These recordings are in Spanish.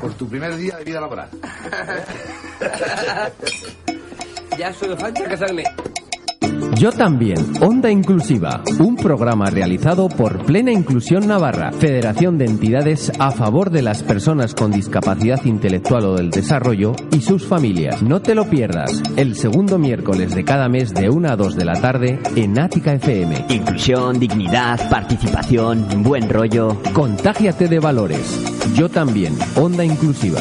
Por tu primer día de vida laboral. ya solo falta casarme. Yo también, Onda Inclusiva, un programa realizado por Plena Inclusión Navarra, Federación de Entidades a favor de las personas con discapacidad intelectual o del desarrollo y sus familias. No te lo pierdas, el segundo miércoles de cada mes de 1 a 2 de la tarde en Ática FM. Inclusión, dignidad, participación, buen rollo. Contágiate de valores. Yo también, Onda Inclusiva.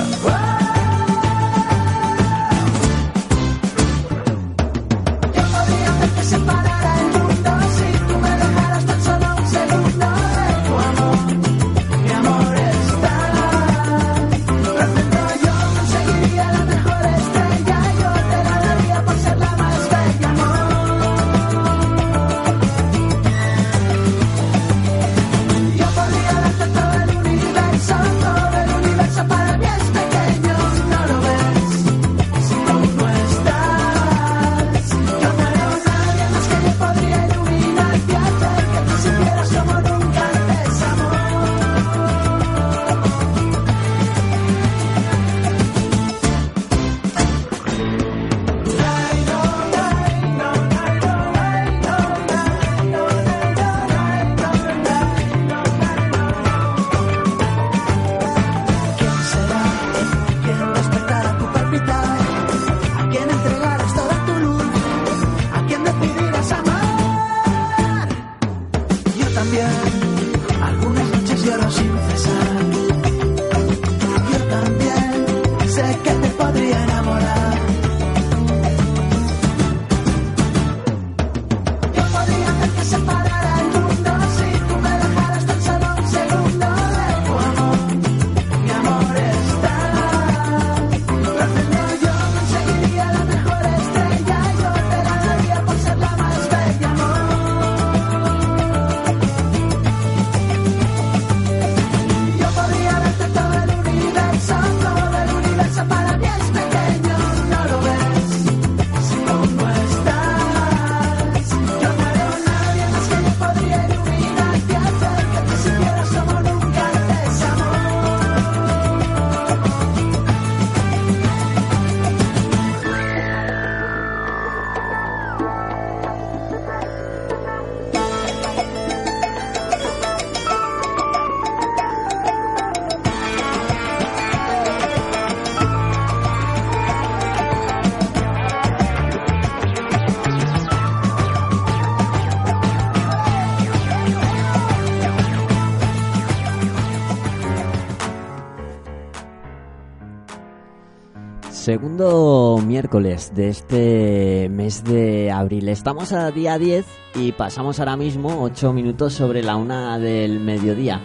Miércoles de este mes de abril. Estamos a día 10 y pasamos ahora mismo 8 minutos sobre la una del mediodía.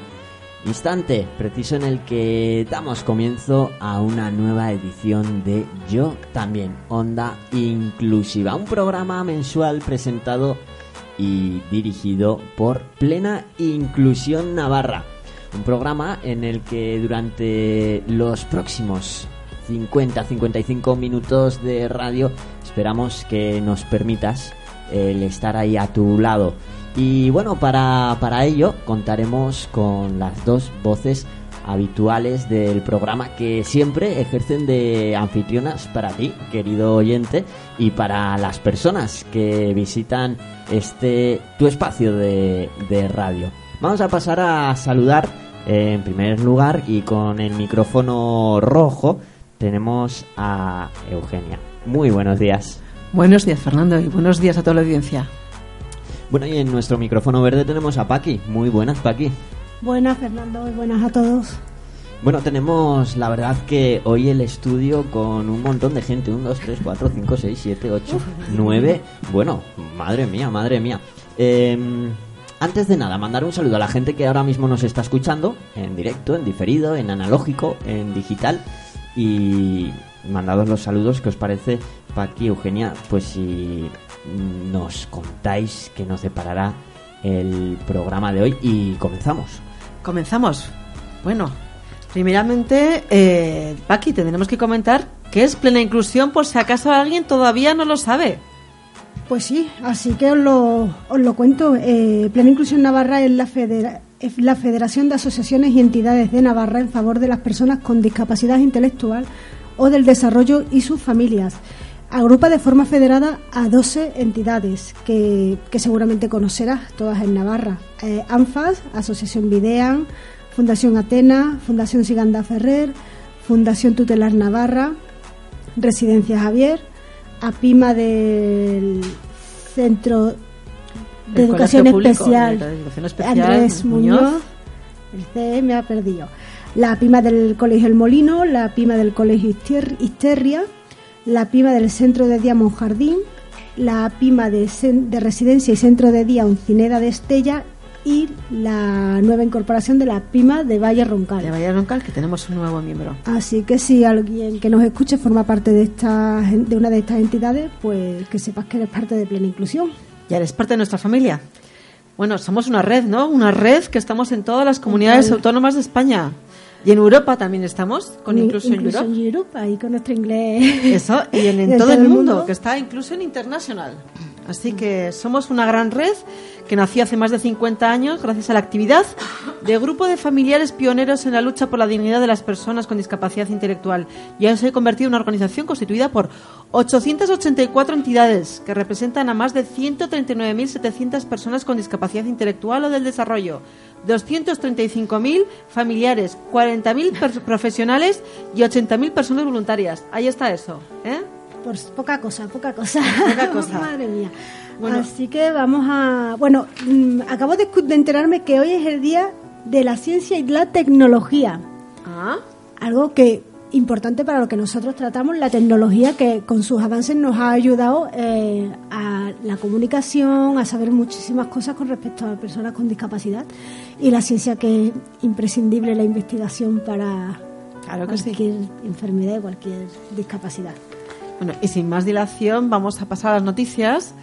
Instante preciso en el que damos comienzo a una nueva edición de Yo también, Onda Inclusiva, un programa mensual presentado y dirigido por Plena Inclusión Navarra. Un programa en el que durante los próximos 50-55 minutos de radio esperamos que nos permitas el estar ahí a tu lado. Y bueno, para, para ello contaremos con las dos voces habituales del programa que siempre ejercen de anfitrionas para ti, querido oyente, y para las personas que visitan este tu espacio de, de radio. Vamos a pasar a saludar eh, en primer lugar y con el micrófono rojo tenemos a Eugenia. Muy buenos días. Buenos días, Fernando, y buenos días a toda la audiencia. Bueno, y en nuestro micrófono verde tenemos a Paqui. Muy buenas, Paqui. Buenas, Fernando, y buenas a todos. Bueno, tenemos la verdad que hoy el estudio con un montón de gente. 1, 2, 3, 4, 5, 6, 7, 8, 9. Bueno, madre mía, madre mía. Em, antes de nada, mandar un saludo a la gente que ahora mismo nos está escuchando en directo, en diferido, en analógico, en digital y mandados los saludos, ¿qué os parece, Paqui, Eugenia? Pues si nos contáis qué nos deparará el programa de hoy y comenzamos. Comenzamos. Bueno, primeramente, eh, Paqui, tendremos que comentar qué es plena inclusión por si acaso alguien todavía no lo sabe. Pues sí, así que os lo, os lo cuento. Eh, plena Inclusión Navarra es la, federa- es la Federación de Asociaciones y Entidades de Navarra en favor de las personas con discapacidad intelectual o del desarrollo y sus familias. Agrupa de forma federada a 12 entidades que, seguramente conocerás, todas en Navarra. Eh, ANFAS, Asociación Videan, Fundación Atena, Fundación Siganda Ferrer, Fundación Tutelar Navarra, Residencia Javier, APIMA del Centro de Educación Especial, de Educación Especial, Andrés Muñoz. Muñoz, el CE me ha perdido. La PIMA del Colegio El Molino, la PIMA del Colegio Ister- Isterria, la PIMA del Centro de Día Monjardín, la PIMA de, de Residencia y Centro de Día Uncineda de Estella y la nueva incorporación de la PIMA de Valle Roncal. De Valle Roncal, que tenemos un nuevo miembro. Así que si alguien que nos escuche forma parte de, esta, de una de estas entidades, pues que sepas que eres parte de Plena Inclusión. Ya eres parte de nuestra familia. Bueno, somos una red, ¿no? Una red que estamos en todas las comunidades Total. autónomas de España. Y en Europa también estamos, con Inclusion Inclusion Europe. Europe, ahí con nuestro inglés. Eso, y en, en De todo el mundo, que está Inclusion International. Así que somos una gran red que nació hace más de 50 años gracias a la actividad de grupo de familiares pioneros en la lucha por la dignidad de las personas con discapacidad intelectual. Y hoy se ha convertido en una organización constituida por 884 entidades que representan a más de 139.700 personas con discapacidad intelectual o del desarrollo, 235.000 familiares, 40.000 per- profesionales y 80.000 personas voluntarias. Ahí está eso, ¿eh? Pues poca cosa, poca cosa. Poca cosa. Madre mía. Bueno. Así que vamos a. Bueno, mm, acabo de, enterarme que hoy es el día de la ciencia y la tecnología. Ah, Algo que importante para lo que nosotros tratamos, la tecnología que con sus avances nos ha ayudado eh, a la comunicación, a saber muchísimas cosas con respecto a personas con discapacidad y la ciencia que es imprescindible la investigación para Claro que sí. cualquier enfermedad y cualquier discapacidad. Bueno, y sin más dilación, vamos a pasar a las noticias.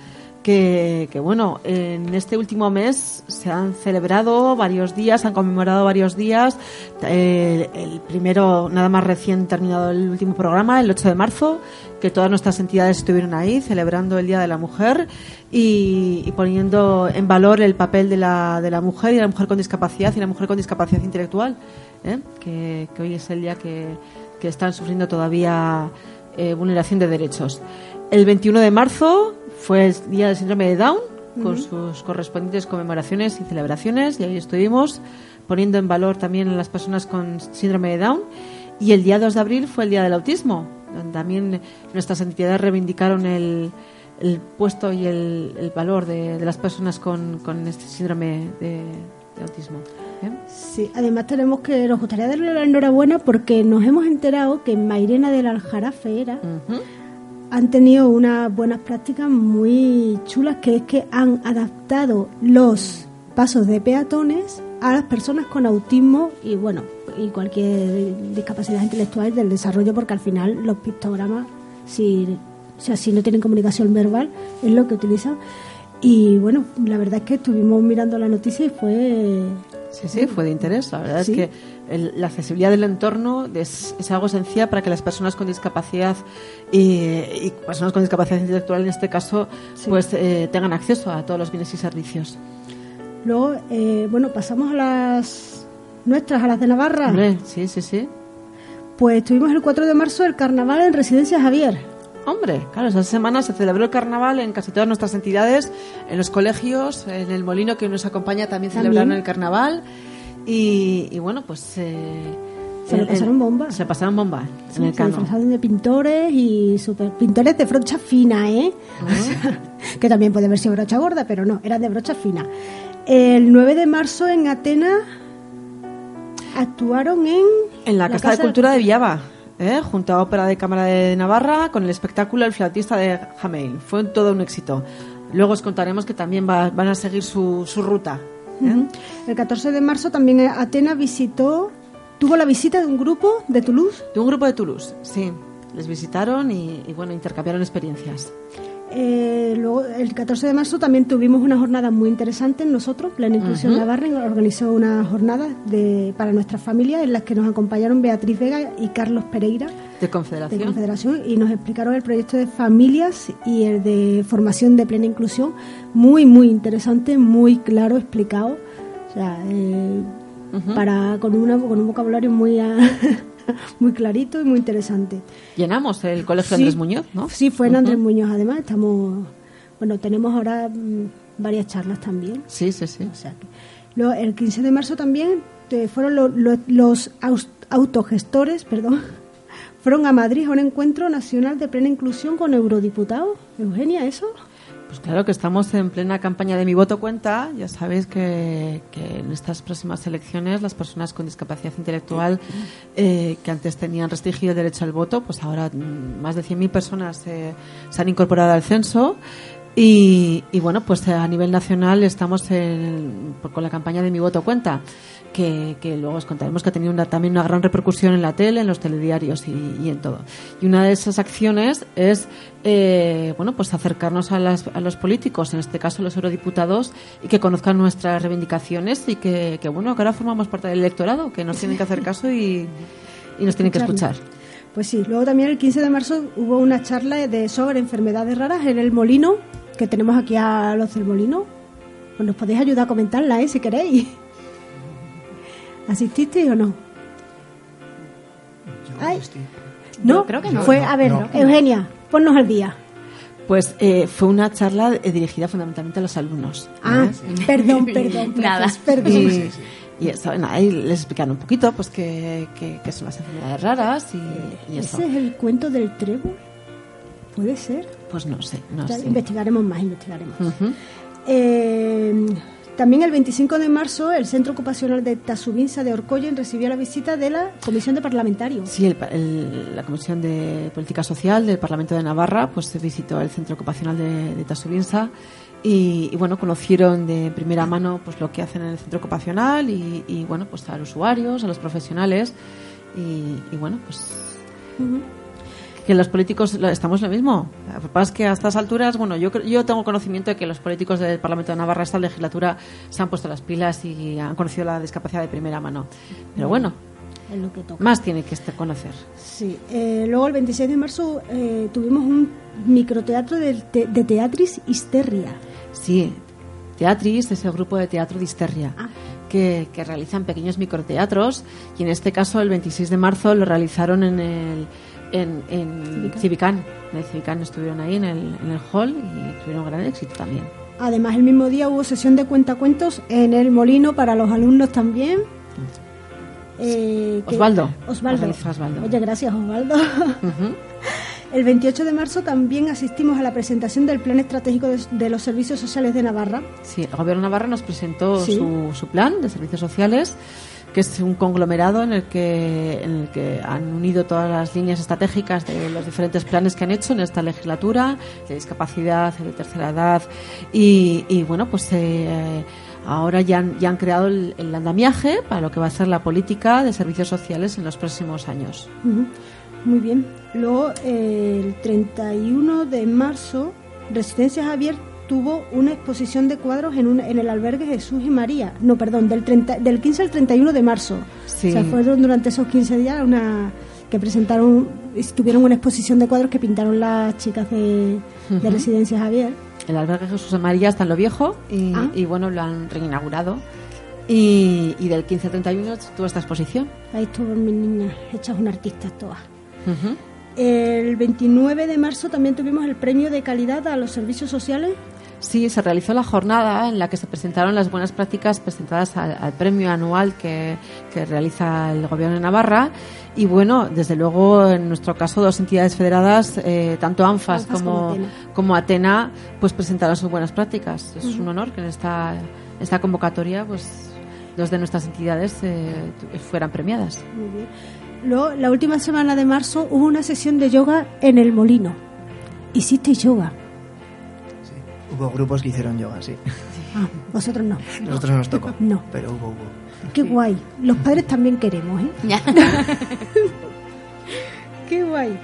Que, bueno, en este último mes se han celebrado varios días, han conmemorado varios días. El primero, nada más recién terminado el último programa, el 8 de marzo, que todas nuestras entidades estuvieron ahí celebrando el Día de la Mujer y, poniendo en valor el papel de la, de la mujer y la mujer con discapacidad y la mujer con discapacidad intelectual, ¿eh? que, que hoy es el día que, que están sufriendo todavía eh, vulneración de derechos. El 21 de marzo fue el día del síndrome de Down, con sus correspondientes conmemoraciones y celebraciones, y ahí estuvimos poniendo en valor también a las personas con síndrome de Down. Y el día 2 de abril fue el día del autismo, donde también nuestras entidades reivindicaron el, el puesto y el, el valor de, de las personas con, con este síndrome de, de autismo. ¿Eh? Sí, además tenemos que, nos gustaría darle la enhorabuena porque nos hemos enterado que en Mairena del Aljarafe era, Ujú. han tenido unas buenas prácticas muy chulas, que es que han adaptado los pasos de peatones a las personas con autismo y bueno, y cualquier discapacidad intelectual del desarrollo, porque al final los pictogramas, si, o sea, si no tienen comunicación verbal, es lo que utilizan. Y bueno, la verdad es que estuvimos mirando la noticia y fue Sí, sí, fue de interés. La verdad Sí. es que el- la accesibilidad del entorno es, es algo esencial para que las personas con discapacidad y, y personas con discapacidad intelectual, en este caso, pues eh, tengan acceso a todos los bienes y servicios. Luego, eh, bueno, pasamos a las nuestras, a las de Navarra. Hombre, sí, sí, sí. Pues tuvimos el 4 de marzo el carnaval en Residencia Javier. Hombre, claro, esa semana se celebró el carnaval en casi todas nuestras entidades, en los colegios, en el molino que nos acompaña también, También. celebraron el carnaval. Y, y bueno, pues. eh, Se lo el- pasaron bomba. Se pasaron bomba Sí, en el se disfrazaron de pintores y super pintores de brocha fina, ¿eh? que también puede haber sido brocha gorda, pero no, era de brocha fina. El 9 de marzo en Atenas actuaron en... En la, Casa, de Cultura de Villava, ¿eh? junto a Ópera de Cámara de Navarra, con el espectáculo El flautista de Jameil. Fue todo un éxito. Luego os contaremos que también va- van a seguir su, su ruta. ¿eh? El 14 de marzo también Atenas visitó tuvo la visita de un grupo de Toulouse. De un grupo de Toulouse, sí. Les visitaron y, y bueno, intercambiaron experiencias. Eh, luego, el 14 de marzo también tuvimos una jornada muy interesante nosotros. Plena Inclusión Navarra organizó una jornada de, para nuestras familias en las que nos acompañaron Beatriz Vega y Carlos Pereira De Confederación. de Confederación y nos explicaron el proyecto de familias y el de formación de plena inclusión. Muy, muy interesante, muy claro explicado. O sea, eh, para, con, una, con un vocabulario muy, muy clarito y muy interesante. Llenamos el Colegio Sí. Andrés Muñoz, ¿no? Sí, fue en Andrés Muñoz además. Estamos, bueno, tenemos ahora mm, varias charlas también. Sí, sí, sí. O sea que- luego, el 15 de marzo también eh, fueron lo- lo- los autogestores, perdón, fueron a Madrid a un encuentro nacional de plena inclusión con eurodiputados. Eugenia, ¿eso? Pues claro que estamos en plena campaña de Mi Voto Cuenta. Ya sabéis que, que en estas próximas elecciones las personas con discapacidad intelectual eh, que antes tenían restringido el derecho al voto, pues ahora mm, más de 100.000 personas eh, se han incorporado al censo. Y, y bueno, pues a nivel nacional estamos en- con la campaña de Mi Voto Cuenta, que, que luego os contaremos que ha tenido una- también una gran repercusión en la tele, en los telediarios y, y en todo. Y una de esas acciones es eh, bueno, pues acercarnos a, las- a los políticos, en este caso los eurodiputados, y que conozcan nuestras reivindicaciones y que, que, bueno, que ahora formamos parte del electorado, que nos tienen que hacer caso y, y nos tienen que escuchar. Pues sí, luego también el 15 de marzo hubo una charla de sobre enfermedades raras en el Molino, que tenemos aquí a los del Molino. Pues nos podéis ayudar a comentarla, ¿eh? Si queréis. ¿Asististeis o no? Ay, no, creo que no. Fue, a ver, Eugenia, ponnos al día. Pues eh, fue una charla eh, dirigida fundamentalmente a los alumnos. Ah, perdón, perdón. Nada. Perdón. Y, y eso, nada, ahí les explicaron un poquito pues qué qué- qué son las enfermedades raras y, y eso. ¿Ese es el cuento del trébol? ¿Puede ser? Pues no sé, no Ya sé. Investigaremos más, investigaremos. Eh, también el 25 de marzo el Centro Ocupacional de Tasubinsa de Orcoyen recibió la visita de la Comisión de Parlamentarios. Sí, el el- la Comisión de Política Social del Parlamento de Navarra pues visitó el Centro Ocupacional de, de Tasubinsa y, y, bueno, conocieron de primera mano pues lo que hacen en el centro ocupacional y, y, bueno, pues a los usuarios, a los profesionales y, y, bueno, pues que los políticos estamos lo mismo. Lo que pasa es que a estas alturas, bueno, yo, yo tengo conocimiento de que los políticos del Parlamento de Navarra esta legislatura se han puesto las pilas y han conocido la discapacidad de primera mano. Pero bueno, lo que toca. más tiene que este- conocer. Sí. Eh, luego el 26 de marzo eh, tuvimos un microteatro de, te- de Teatris Histeria. Sí, Teatris es el grupo de teatro de Histeria, Ah. que, que realizan pequeños microteatros y en este caso el 26 de marzo lo realizaron en el en, en Civicán. En el Civicán estuvieron ahí en el, en el hall y tuvieron gran éxito también. Además, el mismo día hubo sesión de cuentacuentos en el Molino para los alumnos también. Eh, que- Osvaldo. Osvaldo. Osvaldo. Oye, gracias, Osvaldo. El 28 de marzo también asistimos a la presentación del Plan Estratégico de, de los Servicios Sociales de Navarra. Sí, el Gobierno de Navarra nos presentó Sí. su, su plan de servicios sociales, que es un conglomerado en el, que, en el que han unido todas las líneas estratégicas de los diferentes planes que han hecho en esta legislatura, de discapacidad, de tercera edad, y, y bueno, pues eh, ahora ya han, ya han creado el, andamiaje para lo que va a ser la política de servicios sociales en los próximos años. Muy bien. Luego, eh, el 31 de marzo, Residencia Javier tuvo una exposición de cuadros en, un- en el albergue Jesús y María. No, perdón, del, 30 del 15 al 31 de marzo. Sí. O sea, fueron durante esos 15 días una que presentaron, tuvieron una exposición de cuadros que pintaron las chicas de, de Residencia Javier. El albergue Jesús de María está en lo viejo y, Ah. y, bueno, lo han reinaugurado. Y, y del 15 al 31 tuvo esta exposición. Ahí estuvieron mis niñas hechas una artistas todas. El 29 de marzo también tuvimos el premio de calidad a los servicios sociales. Sí, se realizó la jornada en la que se presentaron las buenas prácticas presentadas al, al premio anual que, que realiza el Gobierno de Navarra. Y bueno, desde luego, en nuestro caso, dos entidades federadas, eh, tanto ANFAS, ANFAS como como, Atena. como Atena, pues presentaron sus buenas prácticas. Es un honor que en esta, esta convocatoria, pues dos de nuestras entidades eh, fueran premiadas. Muy bien. Luego, la última semana de marzo hubo una sesión de yoga en el Molino. ¿Hiciste yoga? Hubo grupos que hicieron yoga, sí. Ah, vosotros no. Nosotros no nos tocó. No. Pero hubo, hubo. Qué guay. Los padres también queremos, ¿eh? Ya. Qué guay.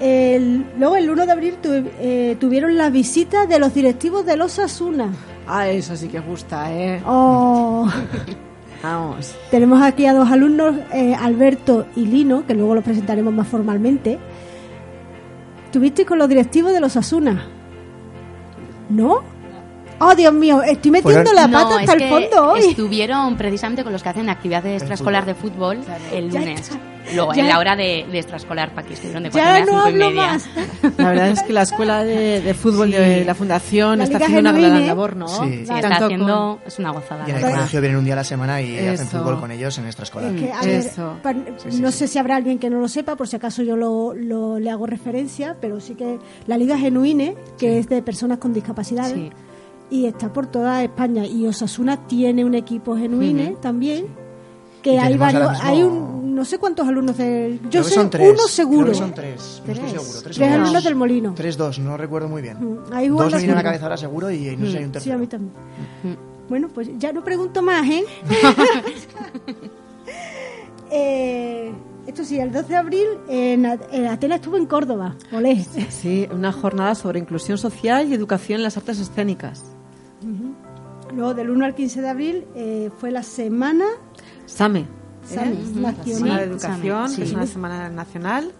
El- luego el 1 de abril tu- eh, tuvieron la visita de los directivos de los Asuna. Ah, eso sí que gusta, ¿eh? Oh, Vamos. tenemos aquí a dos alumnos, eh, Alberto y Lino, que luego los presentaremos más formalmente. ¿Tuvisteis con los directivos de los Asuna? ¿No? Oh, Dios mío, estoy metiendo la pata No, hasta es el que fondo hoy. Estuvieron precisamente con los que hacen actividades extraescolar de fútbol el Ya lunes. Luego, Ya- en la hora de, de extraescolar, para que estuvieron de cuatro media no a cinco y hablo media. más. La verdad es que la escuela de, de fútbol de la fundación La está Liga haciendo una Genuine. gran labor, ¿no? Sí. Sí, está Tanto haciendo, es una gozada. Y en el verdad. colegio vienen un día a la semana y hacen Eso. fútbol con ellos en extraescolar. Es que, a ver, eso. pa- Sí, sí, no sí. sé si habrá alguien que no lo sepa, por si acaso yo lo, lo- le hago referencia, pero sí que la Liga Genuine, que es de personas con discapacidades, Sí. y está por toda España. Y Osasuna tiene un equipo Genuine también, que hay varios, mismo- hay un, no sé cuántos alumnos del... Yo sé son tres. uno seguro. Creo que son tres. No estoy Tres. seguro. Tres, Tres o dos. alumnos del Molino. Tres, dos, no recuerdo muy bien. Mm, ahí Dos me vienen a la cabeza ahora seguro y no sé hay un Sí, tercero. a mí también. Bueno, pues ya no pregunto más, ¿eh? Eh, esto sí, el 12 de abril en Atenas estuvo en Córdoba. Olé. Sí, una jornada sobre inclusión social y educación en las artes escénicas. Luego del 1 al 15 de abril eh, fue la semana SAME. Sami, ¿eh? La. Semana de Sí, Educación, SAME, que es sí. una semana nacional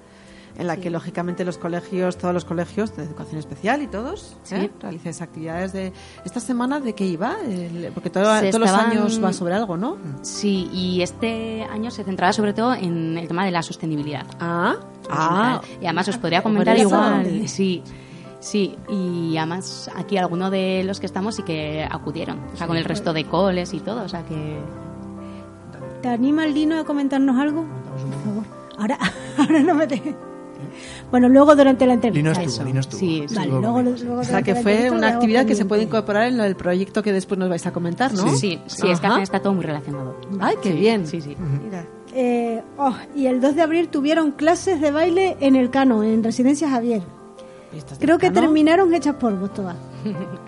en la que lógicamente los colegios, todos los colegios de educación especial y todos, ¿eh? realizáis actividades de esta semana de qué iba, El- porque todo- todos los años va sobre algo, ¿no? Sí, y este año se centraba sobre todo en el tema de la sostenibilidad. Ah, ah, y además os podría comentar igual, sí, sí, y además aquí algunos de los que estamos sí que acudieron, o sea, con el resto de coles y todo, o sea que ¿Te anima el Lino a comentarnos algo? Por favor. Ahora, ahora no me te... Bueno, luego durante la entrevista. Lino estuvo. Lino estuvo. Sí, sí. Vale, Estuvo luego, luego O sea que fue una actividad que se puede incorporar en el proyecto que después nos vais a comentar, ¿no? sí, sí, es que Ajá. está todo muy relacionado. Ay, qué bien. Sí, sí. Mira. Eh, oh, y el 2 de abril tuvieron clases de baile en el Cano, en Residencia Javier. Creo que Cano. terminaron hechas polvos todas.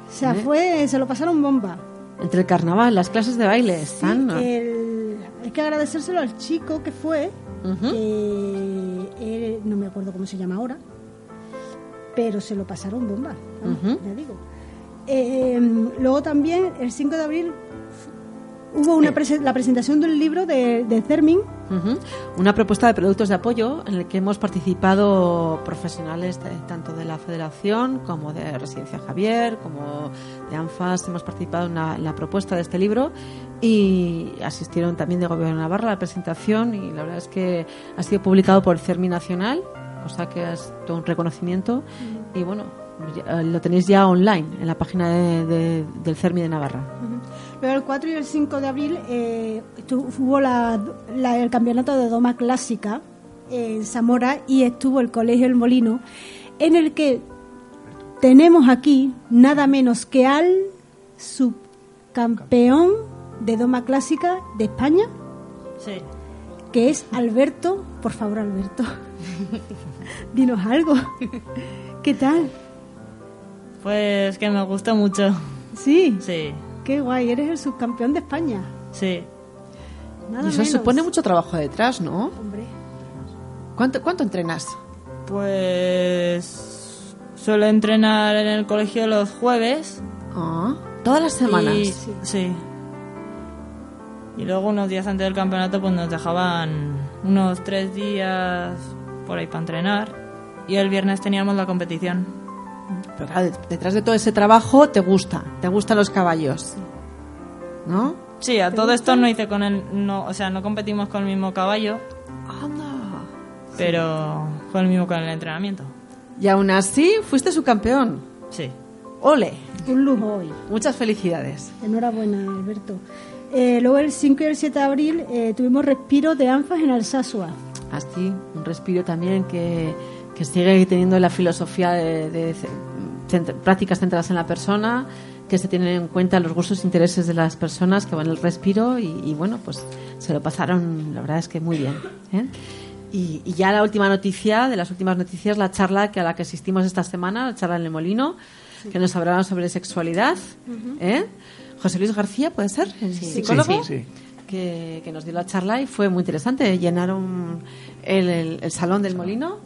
O sea, fue, se lo pasaron bomba. Entre el carnaval, las clases de baile están. ¿no? El- hay que agradecérselo al chico que fue, que él- no me acuerdo cómo se llama ahora, pero se lo pasaron bomba, vamos, ya digo. Eh, luego también, el 5 de abril, hubo una prese- la presentación de un libro de, de Cermin. Una propuesta de productos de apoyo en el que hemos participado profesionales de- tanto de la Federación como de Residencia Javier, como de ANFAS. Hemos participado en la, en la propuesta de este libro y asistieron también de Gobierno de Navarra a la presentación y la verdad es que ha sido publicado por el CERMI Nacional, cosa que es todo un reconocimiento y bueno, lo tenéis ya online en la página de- de- del CERMI de Navarra. Pero el 4 y el 5 de abril eh, hubo la- la- el campeonato de Doma Clásica en Zamora y estuvo el Colegio El Molino, en el que tenemos aquí nada menos que al subcampeón de Doma Clásica de España, Sí. que es Alberto. Por favor, Alberto, dinos algo. ¿Qué tal? Pues que me gustó mucho. Sí, Sí, qué guay, eres el subcampeón de España. sí. Nada y eso menos. supone mucho trabajo detrás, ¿no? Hombre. ¿Cuánto, cuánto entrenas? Pues suelo entrenar en el colegio los jueves. Ah, todas las semanas. Y, sí. Y luego unos días antes del campeonato pues nos dejaban unos tres días por ahí para entrenar. Y el viernes teníamos la competición. Pero claro, det- detrás de todo ese trabajo te gusta, te gustan los caballos. ¿No? Sí, a todo esto no hice con el... No, o sea, no competimos con el mismo caballo, Anda. pero fue el mismo con el entrenamiento. Y aún así fuiste su campeón. Sí. Ole. Un lujo hoy. Muchas felicidades. Enhorabuena, Alberto. Eh, luego el 5 y el 7 de abril eh, tuvimos respiro de ANFAS en Alsasua. Así, un respiro también que, que sigue teniendo la filosofía de, prácticas centradas en la persona, que se tienen en cuenta los gustos e intereses de las personas que van el respiro y, y bueno, pues se lo pasaron, la verdad es que muy bien. ¿eh? Y, y ya la última noticia, de las últimas noticias, la charla que a la que asistimos esta semana, la charla en el Molino, que nos hablaron sobre sexualidad. ¿eh? José Luis García, ¿puede ser? El psicólogo. Sí, sí. Que, que nos dio la charla y fue muy interesante. Llenaron el, el- el salón del molino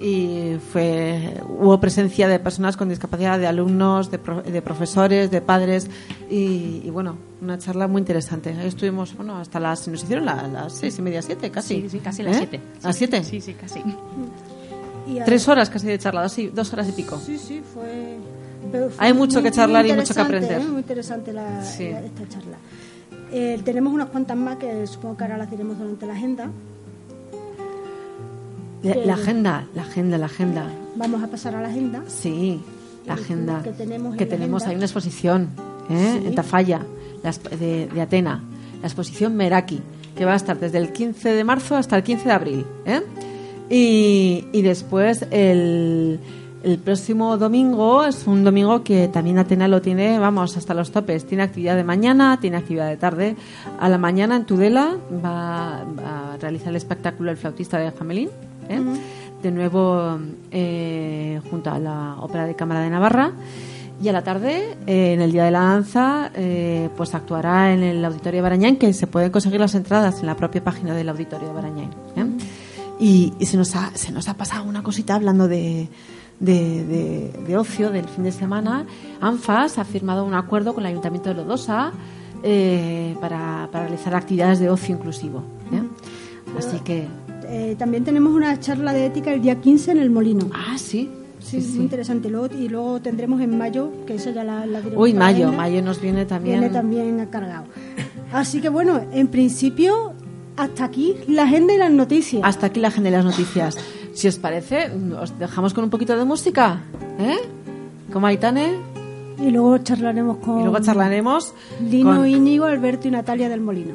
y fue hubo presencia de personas con discapacidad, de alumnos, de, pro- de profesores, de padres y, y, bueno, una charla muy interesante. Ahí estuvimos, bueno, hasta las, nos hicieron la- las seis y media, siete, casi. Sí, sí, casi las ¿Eh? siete. ¿Las siete? Sí, sí, casi. Y a- Tres horas casi de charla, dos, dos horas y pico. Sí, sí, fue. fue Hay mucho muy- que charlar y mucho que aprender. ¿eh? Muy interesante la, Sí. la- esta charla. Eh, tenemos unas cuantas más que supongo que ahora las diremos durante la agenda. La, agenda, la agenda, la agenda. Vamos a pasar a la agenda. Sí, la agenda. que tenemos en Que tenemos, agenda. hay una exposición ¿eh? Sí. en Tafalla, de, de Atena, la exposición Meraki, que va a estar desde el 15 de marzo hasta el 15 de abril. ¿eh? Y, y después el, el próximo domingo es un domingo que también Atena lo tiene, vamos, hasta los topes. Tiene actividad de mañana, tiene actividad de tarde. A la mañana en Tudela va, va a realizar el espectáculo El flautista de Jamelín. ¿Eh? De nuevo eh, junto a la Ópera de Cámara de Navarra. Y a la tarde, eh, en el Día de la Danza, pues actuará en el Auditorio de Barañáin, que se pueden conseguir las entradas en la propia página del Auditorio de Barañáin. ¿eh? Y, y se, nos ha, se nos ha pasado una cosita hablando de, de, de- de ocio del fin de semana. ANFAS ha firmado un acuerdo con el Ayuntamiento de Lodosa eh, para, para realizar actividades de ocio inclusivo. ¿eh? Así que... Eh, también tenemos una charla de ética el día 15 en el Molino. Ah, sí. Sí, muy interesante. Luego, y luego tendremos en mayo, que esa ya la, la Uy, mayo, agenda. mayo nos viene también... Viene también cargado. Así que bueno, en principio, hasta aquí la agenda y las noticias. Hasta aquí la agenda y las noticias. Si os parece, os dejamos con un poquito de música, ¿eh? Como Aitane, Y luego charlaremos con y luego charlaremos Lino, con- Íñigo, Alberto y Natalia del Molino.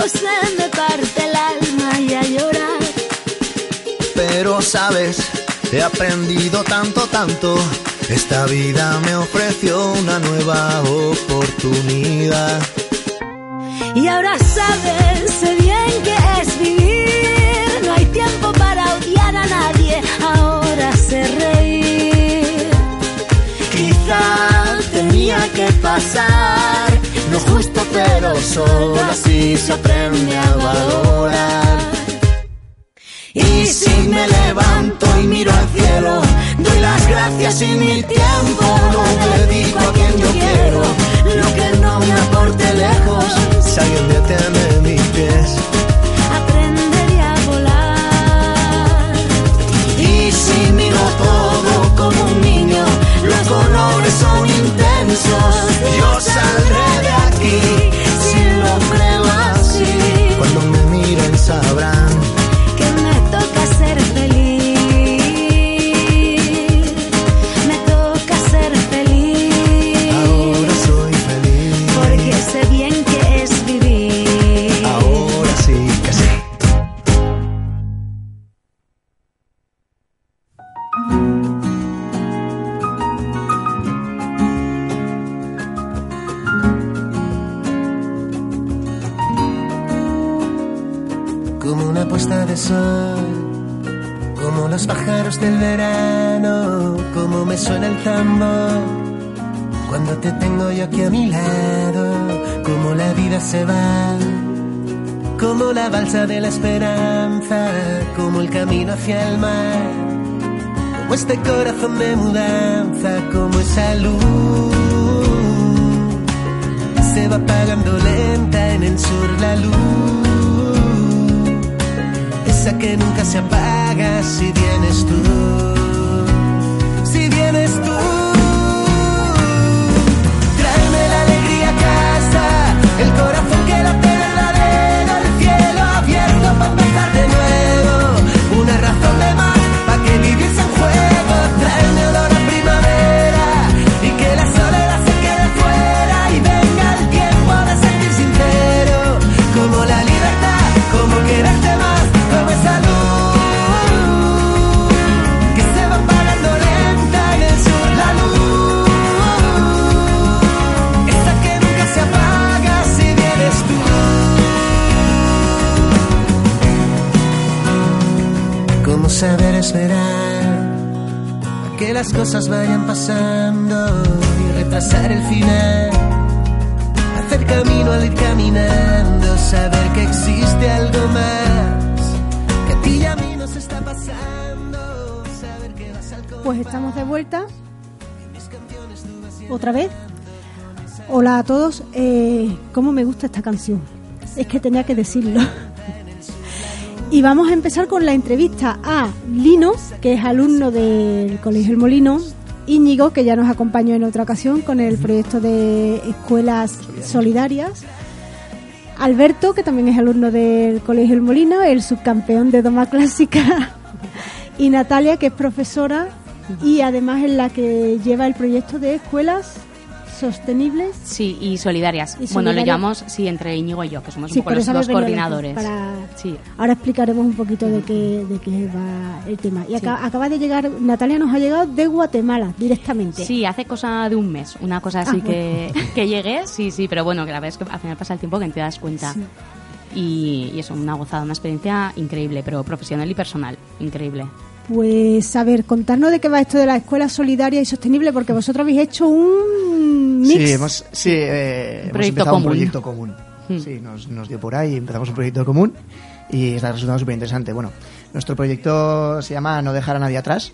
se me parte el alma y a llorar. Pero sabes, he aprendido tanto, tanto. Esta vida me ofreció una nueva oportunidad. Y ahora sabes, sé bien que es vivir. No hay tiempo para odiar a nadie. Ahora sé reír. Quizá tenía que pasar. No es justo, pero solo así se aprende a valorar. Y si me levanto y miro al cielo, doy las gracias y mi tiempo lo dedico a quien yo quiero. Lo que no me aporte lejos, si alguien detiene mis pies. Aprenderé a volar. Y si miro niño, los colores son intensos. Yo saldré de aquí si lo creo así. Cuando me miren sabrán como los pájaros del verano, como me suena el tambor. Cuando te tengo yo aquí a mi lado, como la vida se va, como la balsa de la esperanza, como el camino hacia el mar, como este corazón de mudanza, como esa luz se va apagando lenta en el sur la luz, que nunca se apaga si vienes tú, si vienes tú. Tráeme la alegría a casa, el corazón saber esperar a que las cosas vayan pasando y retrasar el final. Hacer camino al ir caminando, saber que existe algo más que a ti y a mí nos está pasando. Saber que vas al Pues estamos de vuelta. Otra vez. Hola a todos. Eh, ¿Cómo me gusta esta canción? Es que tenía que decirlo. Y vamos a empezar con la entrevista a Lino, que es alumno del Colegio El Molino, Íñigo, que ya nos acompañó en otra ocasión con el proyecto de escuelas solidarias, Alberto, que también es alumno del Colegio El Molino, el subcampeón de Doma Clásica, y Natalia, que es profesora y además es la que lleva el proyecto de escuelas sostenibles. Sí, y solidarias. Y Bueno, lo llamamos, sí, entre Íñigo y yo, que somos Sí, un poco los dos coordinadores. para- Sí. Ahora explicaremos un poquito de qué, de qué va el tema. Y acá- acaba de llegar, Natalia nos ha llegado de Guatemala directamente. Sí, hace cosa de un mes, una cosa así Ah, que, que llegué, sí, sí, pero bueno, que la verdad es que al final pasa el tiempo que te das cuenta. Y, y eso, una gozada, una experiencia increíble, pero profesional y personal, increíble. Pues a ver, contarnos de qué va esto de la escuela solidaria y sostenible, porque vosotros habéis hecho un mix. Sí, hemos, sí, eh, hemos proyecto empezado común. un proyecto común. Hmm. Sí, nos, nos dio por ahí, empezamos un proyecto común y está resultando súper interesante. Bueno, nuestro proyecto se llama No dejar a nadie atrás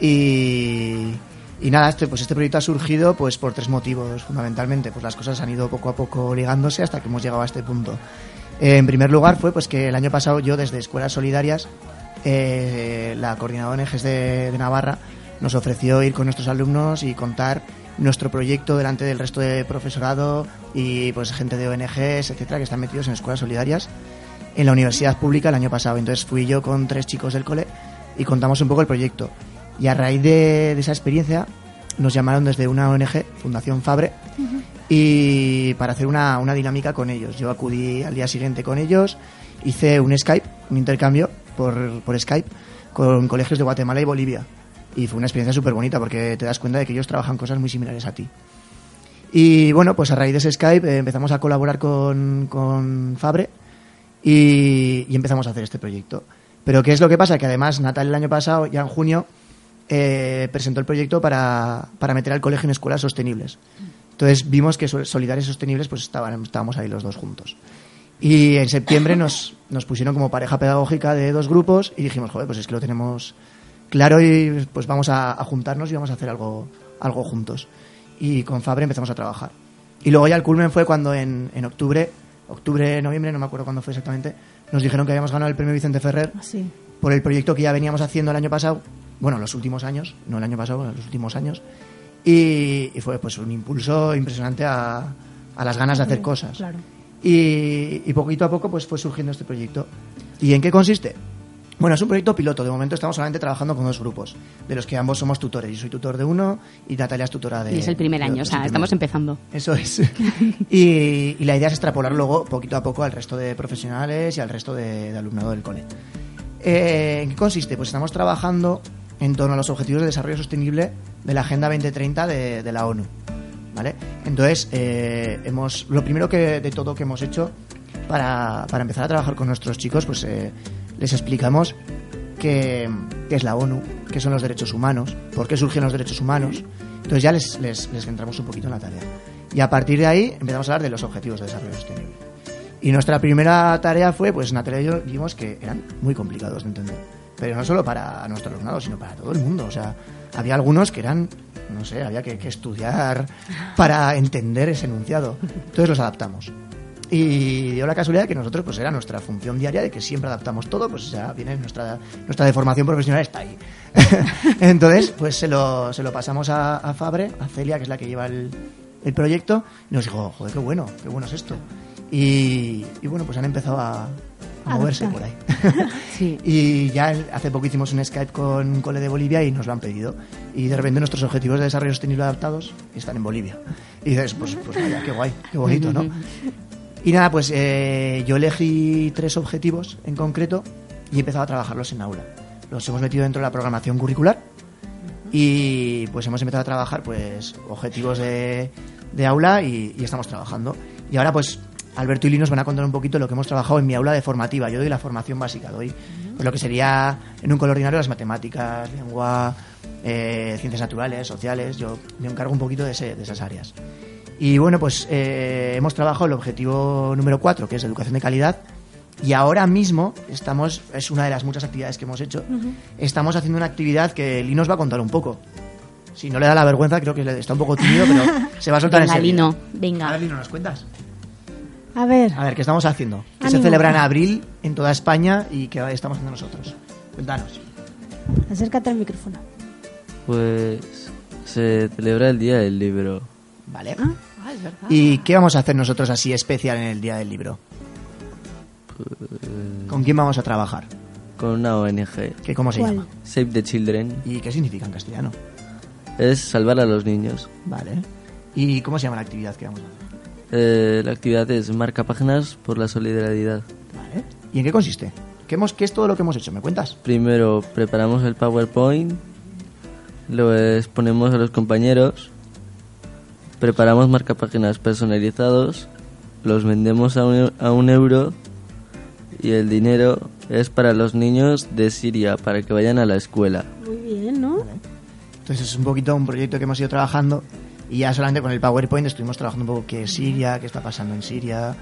y, y nada, este, pues este proyecto ha surgido pues por tres motivos fundamentalmente. Pues las cosas han ido poco a poco ligándose hasta que hemos llegado a este punto. Eh, en primer lugar fue pues que el año pasado yo desde Escuelas Solidarias, eh, la coordinadora de ONGs de, de Navarra, nos ofreció ir con nuestros alumnos y contar nuestro proyecto delante del resto de profesorado y pues gente de ONGs, etcétera, que están metidos en escuelas solidarias en la universidad pública el año pasado. Entonces fui yo con tres chicos del cole y contamos un poco el proyecto. Y a raíz de, de esa experiencia nos llamaron desde una ONG, Fundación Fabre, y para hacer una, una dinámica con ellos. Yo acudí al día siguiente con ellos, hice un Skype, un intercambio por, Skype con colegios de Guatemala y Bolivia. Y fue una experiencia súper bonita porque te das cuenta de que ellos trabajan cosas muy similares a ti. Y bueno, pues a raíz de ese Skype eh, empezamos a colaborar con, con Fabre y, empezamos a hacer este proyecto. Pero ¿qué es lo que pasa? Que además Natal el año pasado, ya en junio, eh, presentó el proyecto para, para meter al colegio en escuelas sostenibles. Entonces vimos que Sol- Solidarios y Sostenibles pues estábamos ahí los dos juntos. Y en septiembre nos, nos pusieron como pareja pedagógica de dos grupos y dijimos, joder, pues es que lo tenemos claro y pues vamos a, a juntarnos y vamos a hacer algo, algo juntos. Y con Fabre empezamos a trabajar. Y luego ya el culmen fue cuando en, en octubre, octubre, noviembre, no me acuerdo cuándo fue exactamente, nos dijeron que habíamos ganado el premio Vicente Ferrer Sí. por el proyecto que ya veníamos haciendo el año pasado, bueno, los últimos años, no el año pasado, los últimos años, y, y fue pues un impulso impresionante a, a las ganas de hacer cosas. Claro. Y, y poquito a poco pues fue surgiendo este proyecto. ¿Y en qué consiste? Bueno, es un proyecto piloto. De momento estamos solamente trabajando con dos grupos, de los que ambos somos tutores. Yo soy tutor de uno y Natalia es tutora de Y es el primer año, otro, o sea, estamos empezando. Eso es. y, y la idea es extrapolar luego, poquito a poco, al resto de profesionales y al resto de, de alumnado del cole. Eh, ¿En qué consiste? Pues estamos trabajando en torno a los objetivos de desarrollo sostenible de la Agenda 2030 de, de la ONU. ¿Vale? Entonces, eh, hemos, lo primero que, de todo que hemos hecho para, para empezar a trabajar con nuestros chicos, pues eh, les explicamos qué, es la ONU, qué son los derechos humanos, por qué surgen los derechos humanos. Entonces ya les, les, les centramos un poquito en la tarea. Y a partir de ahí empezamos a hablar de los objetivos de desarrollo sostenible. Y nuestra primera tarea fue, pues Natalia y yo vimos que eran muy complicados de entender. Pero no solo para nuestro alumnado, sino para todo el mundo. O sea, había algunos que eran, no sé, había que, que estudiar para entender ese enunciado. Entonces los adaptamos. Y dio la casualidad que nosotros, pues era nuestra función diaria de que siempre adaptamos todo, pues ya viene nuestra, nuestra deformación profesional está ahí. Entonces, pues se lo, se lo pasamos a, Fabre, a Celia, que es la que lleva el, el proyecto, y nos dijo, joder, qué bueno, qué bueno es esto. Y, y bueno, pues han empezado a, a moverse por ahí. Y ya hace poco hicimos un Skype con un cole de Bolivia y nos lo han pedido. Y de repente nuestros objetivos de desarrollo sostenible adaptados están en Bolivia. Y dices, pues, pues vaya, qué guay, qué bonito, ¿no? Y nada, pues eh, yo elegí tres objetivos en concreto y he empezado a trabajarlos en aula. Los hemos metido dentro de la programación curricular y pues hemos empezado a trabajar pues objetivos de, de aula y, y estamos trabajando. Y ahora pues Alberto y Lino nos van a contar un poquito lo que hemos trabajado en mi aula de formativa. Yo doy la formación básica, doy pues, lo que sería en un cole ordinario las matemáticas, lengua, eh, ciencias naturales, sociales. Yo me encargo un poquito de, ese- de esas áreas. Y bueno, pues eh, hemos trabajado el objetivo número 4, que es educación de calidad. Y ahora mismo estamos, es una de las muchas actividades que hemos hecho, estamos haciendo una actividad que Lino nos va a contar un poco. Si no le da la vergüenza, creo que le- está un poco tímido, pero se va a soltar Venga, enseguida. Lino, venga. Ahora, Lino, ¿nos cuentas? A ver, A ver, ¿qué estamos haciendo? Que se celebra en abril en toda España y que estamos haciendo nosotros. Cuéntanos. acércate al micrófono. Pues se celebra el Día del Libro. Vale. Ah, es verdad. ¿Y qué vamos a hacer nosotros así especial en el Día del Libro? ¿Con quién vamos a trabajar? Con una ONG. ¿Qué, ¿Cómo se ¿Cuál? llama? Save the Children. ¿Y qué significa en castellano? Es salvar a los niños. Vale. ¿Y cómo se llama la actividad que vamos a hacer? Eh, la actividad es marca páginas por la solidaridad. Vale. ¿Y en qué consiste? ¿Qué, hemos, ¿Qué es todo lo que hemos hecho? ¿Me cuentas? Primero preparamos el PowerPoint, lo exponemos a los compañeros, preparamos marcapáginas personalizados, los vendemos a un, a un euro y el dinero es para los niños de Siria, para que vayan a la escuela. Muy bien, ¿no? Entonces es un poquito un proyecto que hemos ido trabajando y ya solamente con el PowerPoint estuvimos trabajando un poco qué es Siria, qué está pasando en Siria.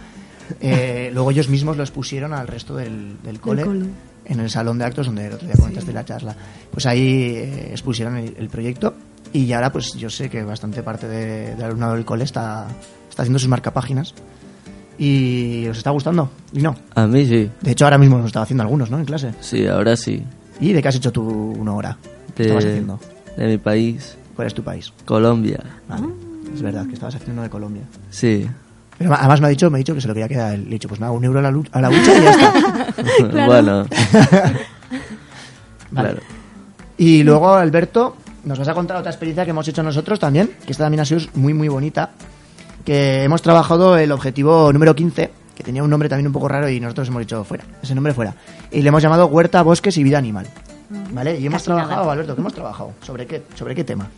Eh, luego ellos mismos lo expusieron al resto del, del cole, cole. en el salón de actos donde el otro día comentaste la charla. Pues ahí eh, expusieron el, el proyecto y ahora pues yo sé que bastante parte de- del alumnado del cole está, está haciendo sus marcapáginas. ¿Y os está gustando? ¿Y no? A mí sí. De hecho ahora mismo hemos estado haciendo algunos, ¿no? En clase. Sí, ahora sí. ¿Y de qué has hecho tú una hora? ¿Qué estabas De, haciendo? de mi país, ¿Cuál es tu país? Colombia. Vale. Es verdad que estabas haciendo uno de Colombia. Sí. Pero además me ha dicho, me ha dicho que se lo quería quedar. Le he dicho, pues nada, un euro a la, lu- a la hucha y ya está. Bueno. Vale. Claro. Y luego, Alberto, nos vas a contar otra experiencia que hemos hecho nosotros también, que esta también ha sido muy, muy bonita. Que hemos trabajado el objetivo número 15, que tenía un nombre también un poco raro y nosotros hemos dicho fuera, ese nombre fuera. Y le hemos llamado Huerta, Bosques y Vida Animal. ¿Vale? Y hemos Casi trabajado, nada. Alberto, ¿qué hemos trabajado? ¿Sobre qué, sobre qué tema?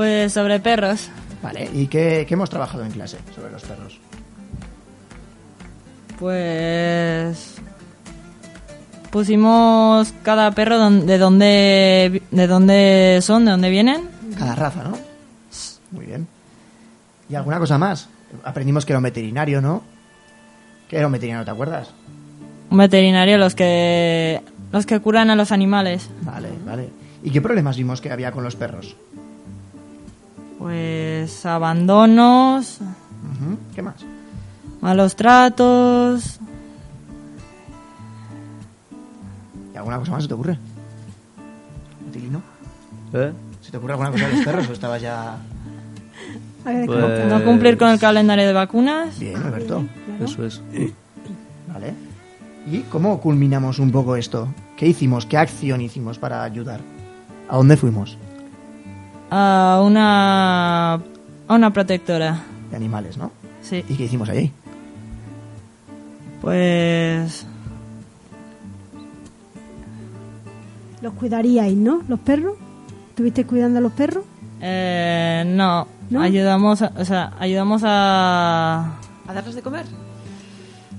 Pues sobre perros. ¿Vale? ¿Y qué, qué hemos trabajado en clase sobre los perros? Pues pusimos cada perro don- de dónde de dónde son, de dónde vienen. Cada raza, ¿no? Muy bien. ¿Y alguna cosa más? Aprendimos que era un veterinario, ¿no? ¿Qué era un veterinario, te acuerdas? Un veterinario los que los que curan a los animales. Vale, vale. ¿Y qué problemas vimos que había con los perros? Pues abandonos, ¿Qué más? malos tratos. ¿Y alguna cosa más se te ocurre? ¿A ti, Lino? ¿Eh? ¿Se te ocurre alguna cosa de los perros o estabas ya...? Ver, Pues- No cumplir con el calendario de vacunas. Bien, Alberto. Eso es. Vale. ¿Y cómo culminamos un poco esto? ¿Qué hicimos? ¿Qué acción hicimos para ayudar? ¿A dónde fuimos? A una a una protectora. De animales, ¿no? Sí. ¿Y qué hicimos allí? Pues los cuidaríais, ¿no? ¿Los perros? ¿Estuviste cuidando a los perros? eh, no. ¿No? Ayudamos, a- o sea, ayudamos a ¿A darles de comer?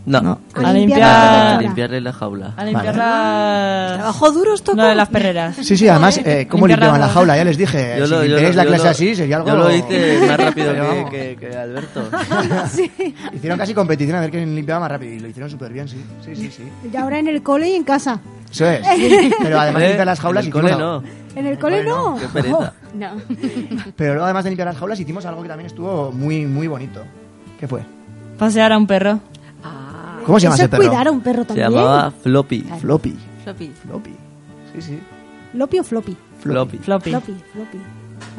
No. A limpiar- A limpiarle la jaula. A limpiar las... Trabajo duro esto. No, de las perreras. Sí, sí, además, eh, ¿cómo limpiaban la jaula? Ya les dije, Yo si lo- yo limpiáis lo- la yo clase lo- así sería algo... Yo lo hice más rápido que, que, que Alberto. Hicieron casi competición a ver quién limpiaba más rápido y lo hicieron súper bien, sí. Sí, sí, sí. Y ahora en el cole y en casa. Eso es. Pero además de Eh, limpiar las jaulas en el cole no. En el cole no. Qué pereza. No. Pero luego además de limpiar las jaulas hicimos algo que también estuvo muy, muy bonito. ¿Qué fue? Pasear a un perro. ¿Cómo se llama ese es perro? cuidar a un perro Se también. llamaba Floppy. Floppy. Floppy. Floppy. Sí, sí. ¿Lopi o floppy? Floppy. Floppy. Floppy, floppy.